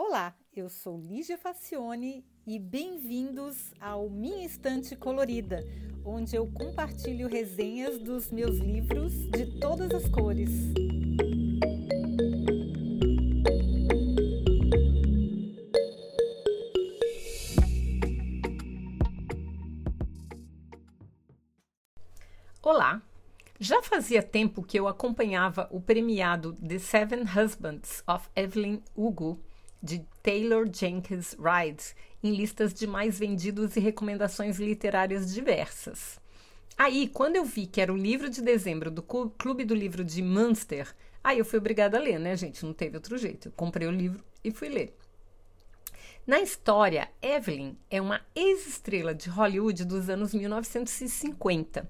Olá, eu sou Lígia Facione e bem-vindos ao Minha Estante Colorida, onde eu compartilho resenhas dos meus livros de todas as cores. Olá! Já fazia tempo que eu acompanhava o premiado The Seven Husbands of Evelyn Hugo, de Taylor Jenkins Reid, em listas de mais vendidos e recomendações literárias diversas. Aí, quando eu vi que era o livro de dezembro do Clube do Livro de Munster, aí eu fui obrigada a ler, né, gente? Não teve outro jeito. Eu comprei o livro e fui ler. Na história, Evelyn é uma ex-estrela de Hollywood dos anos 1950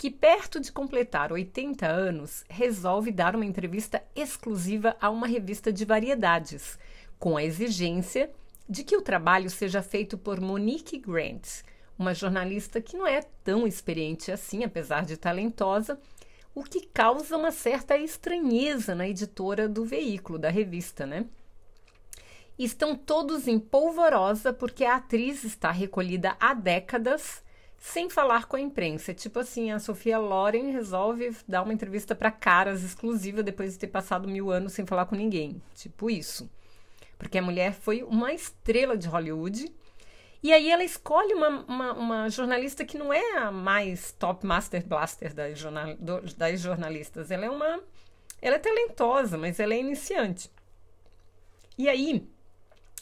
que, perto de completar 80 anos, resolve dar uma entrevista exclusiva a uma revista de variedades, com a exigência de que o trabalho seja feito por Monique Grant, uma jornalista que não é tão experiente assim, apesar de talentosa, o que causa uma certa estranheza na editora do veículo, da revista, né? Estão todos em polvorosa porque a atriz está recolhida há décadas sem falar com a imprensa. Tipo assim, a Sofia Loren resolve dar uma entrevista para caras exclusiva depois de ter passado mil anos sem falar com ninguém. Tipo isso. Porque a mulher foi uma estrela de Hollywood. E aí ela escolhe uma, uma, uma jornalista que não é a mais top master blaster das, jornal, das jornalistas. Ela é uma. Ela é talentosa, mas ela é iniciante. E aí,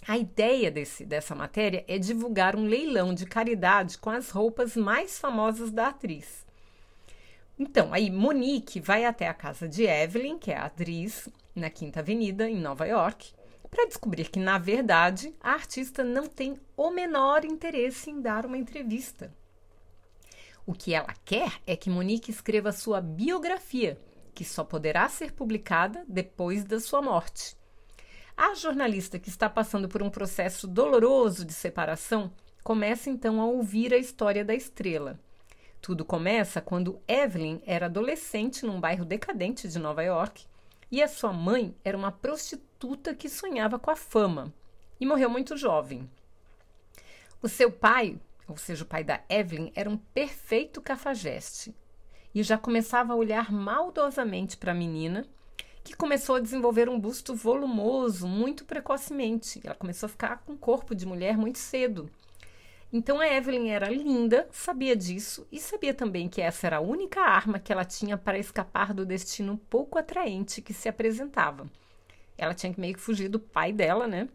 a ideia desse, dessa matéria é divulgar um leilão de caridade com as roupas mais famosas da atriz. Então, aí Monique vai até a casa de Evelyn, que é a atriz, na Quinta Avenida, em Nova York, para descobrir que, na verdade, a artista não tem o menor interesse em dar uma entrevista. O que ela quer é que Monique escreva sua biografia, que só poderá ser publicada depois da sua morte. A jornalista que está passando por um processo doloroso de separação começa então a ouvir a história da estrela. Tudo começa quando Evelyn era adolescente num bairro decadente de Nova York e a sua mãe era uma prostituta que sonhava com a fama e morreu muito jovem. O seu pai, ou seja, o pai da Evelyn, era um perfeito cafajeste e já começava a olhar maldosamente para a menina que começou a desenvolver um busto volumoso muito precocemente. Ela começou a ficar com corpo de mulher muito cedo. Então a Evelyn era linda, sabia disso e sabia também que essa era a única arma que ela tinha para escapar do destino pouco atraente que se apresentava. Ela tinha que meio que fugir do pai dela, né?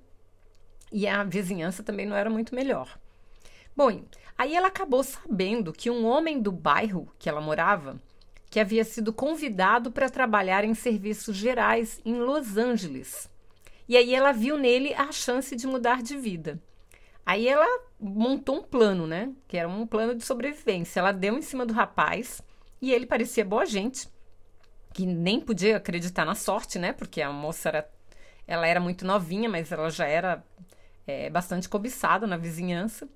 E a vizinhança também não era muito melhor. Bom, aí ela acabou sabendo que um homem do bairro que ela morava que havia sido convidado para trabalhar em serviços gerais em Los Angeles. E aí ela viu nele a chance de mudar de vida. Aí ela montou um plano, né? Que era um plano de sobrevivência. Ela deu em cima do rapaz e ele parecia boa gente, que nem podia acreditar na sorte, né? Porque a moça era, ela era muito novinha, mas ela já era é, bastante cobiçada na vizinhança.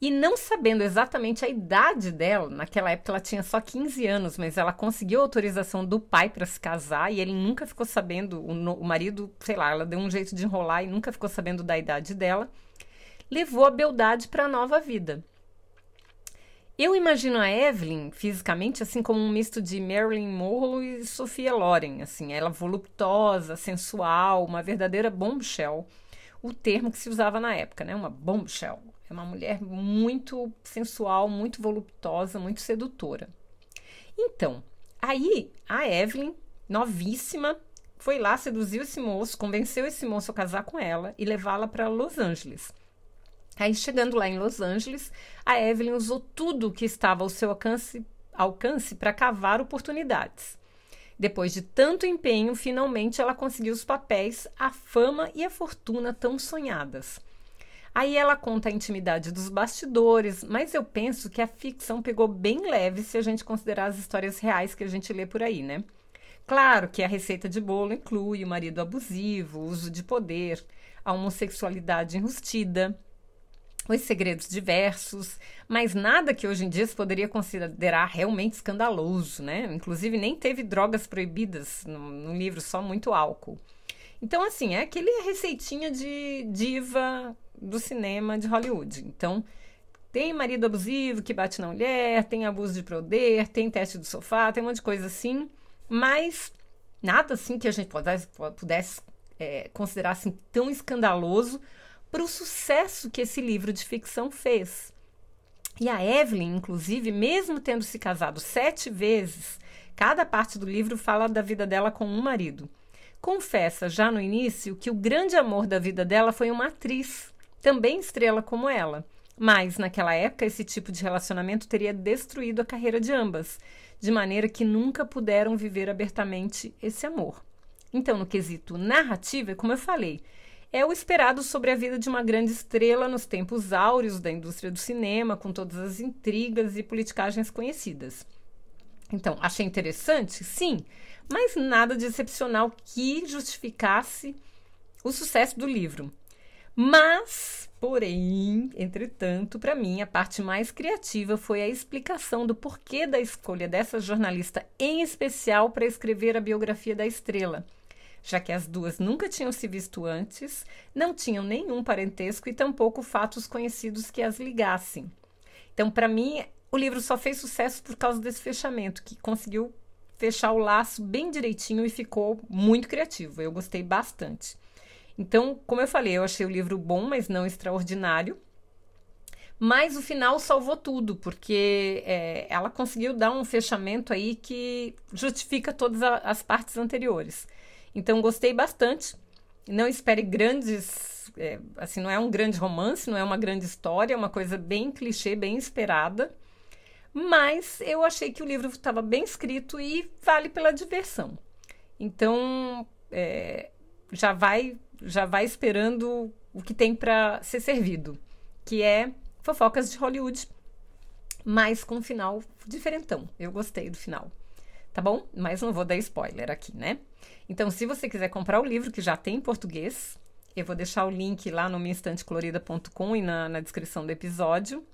E não sabendo exatamente a idade dela, naquela época ela tinha só 15 anos, mas ela conseguiu autorização do pai para se casar e ele nunca ficou sabendo, o, o, marido, sei lá, ela deu um jeito de enrolar e nunca ficou sabendo da idade dela, levou a beldade para a nova vida. Eu imagino a Evelyn fisicamente assim como um misto de Marilyn Monroe e Sophia Loren, assim, ela voluptuosa, sensual, uma verdadeira bombshell, o termo que se usava na época, né? Uma bombshell. É uma mulher muito sensual, muito voluptuosa, muito sedutora. Então, aí a Evelyn, novíssima, foi lá, seduziu esse moço, convenceu esse moço a casar com ela e levá-la para Los Angeles. Aí, chegando lá em Los Angeles, a Evelyn usou tudo que estava ao seu alcance, alcance para cavar oportunidades. Depois de tanto empenho, finalmente ela conseguiu os papéis, a fama e a fortuna tão sonhadas. Aí ela conta a intimidade dos bastidores, mas eu penso que a ficção pegou bem leve se a gente considerar as histórias reais que a gente lê por aí, né? Claro que a receita de bolo inclui o marido abusivo, o uso de poder, a homossexualidade enrustida, os segredos diversos, mas nada que hoje em dia se poderia considerar realmente escandaloso, né? Inclusive nem teve drogas proibidas no, no livro, só muito álcool. Então, assim, é aquele receitinha de diva do cinema de Hollywood. Então, tem marido abusivo que bate na mulher, tem abuso de poder, tem teste do sofá, tem um monte de coisa assim, mas nada assim que a gente pudesse, pudesse é, considerar assim tão escandaloso para o sucesso que esse livro de ficção fez. E a Evelyn, inclusive, mesmo tendo se casado sete vezes, cada parte do livro fala da vida dela com um marido. Confessa já no início que o grande amor da vida dela foi uma atriz, também estrela como ela. Mas, naquela época, esse tipo de relacionamento teria destruído a carreira de ambas, de maneira que nunca puderam viver abertamente esse amor. Então, no quesito narrativa, como eu falei, é o esperado sobre a vida de uma grande estrela nos tempos áureos da indústria do cinema, com todas as intrigas e politicagens conhecidas. Então, achei interessante? Sim, mas nada de excepcional que justificasse o sucesso do livro. Mas, porém, entretanto, para mim, a parte mais criativa foi a explicação do porquê da escolha dessa jornalista em especial para escrever a biografia da estrela, já que as duas nunca tinham se visto antes, não tinham nenhum parentesco e tampouco fatos conhecidos que as ligassem. Então, para mim, o livro só fez sucesso por causa desse fechamento, que conseguiu fechar o laço bem direitinho e ficou muito criativo. Eu gostei bastante. Então, como eu falei, eu achei o livro bom, mas não extraordinário. Mas o final salvou tudo, porque é, ela conseguiu dar um fechamento aí que justifica todas a, as partes anteriores. Então, gostei bastante. Não espere grandes. É, assim, não é um grande romance, não é uma grande história, é uma coisa bem clichê, bem esperada. Mas eu achei que o livro estava bem escrito e vale pela diversão. Então, é, já vai já vai esperando o que tem para ser servido, que é fofocas de Hollywood, mas com um final diferentão. Eu gostei do final. Tá bom? Mas não vou dar spoiler aqui, né? Então, se você quiser comprar o livro, que já tem em português, eu vou deixar o link lá no minstantecolorida.com e na, na descrição do episódio.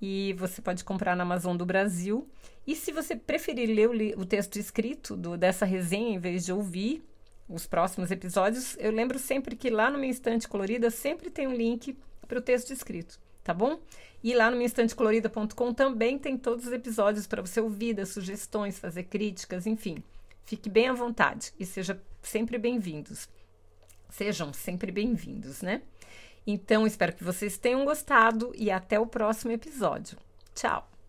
E você pode comprar na Amazon do Brasil. E se você preferir ler o, o texto escrito do, dessa resenha em vez de ouvir, os próximos episódios, eu lembro sempre que lá no Minha Estante Colorida sempre tem um link para o texto escrito, tá bom? E lá no minhaestantecolorida.com também tem todos os episódios para você ouvir, dar sugestões, fazer críticas, enfim. Fique bem à vontade e seja sempre bem-vindos. Sejam sempre bem-vindos, né? Então, espero que vocês tenham gostado e até o próximo episódio. Tchau!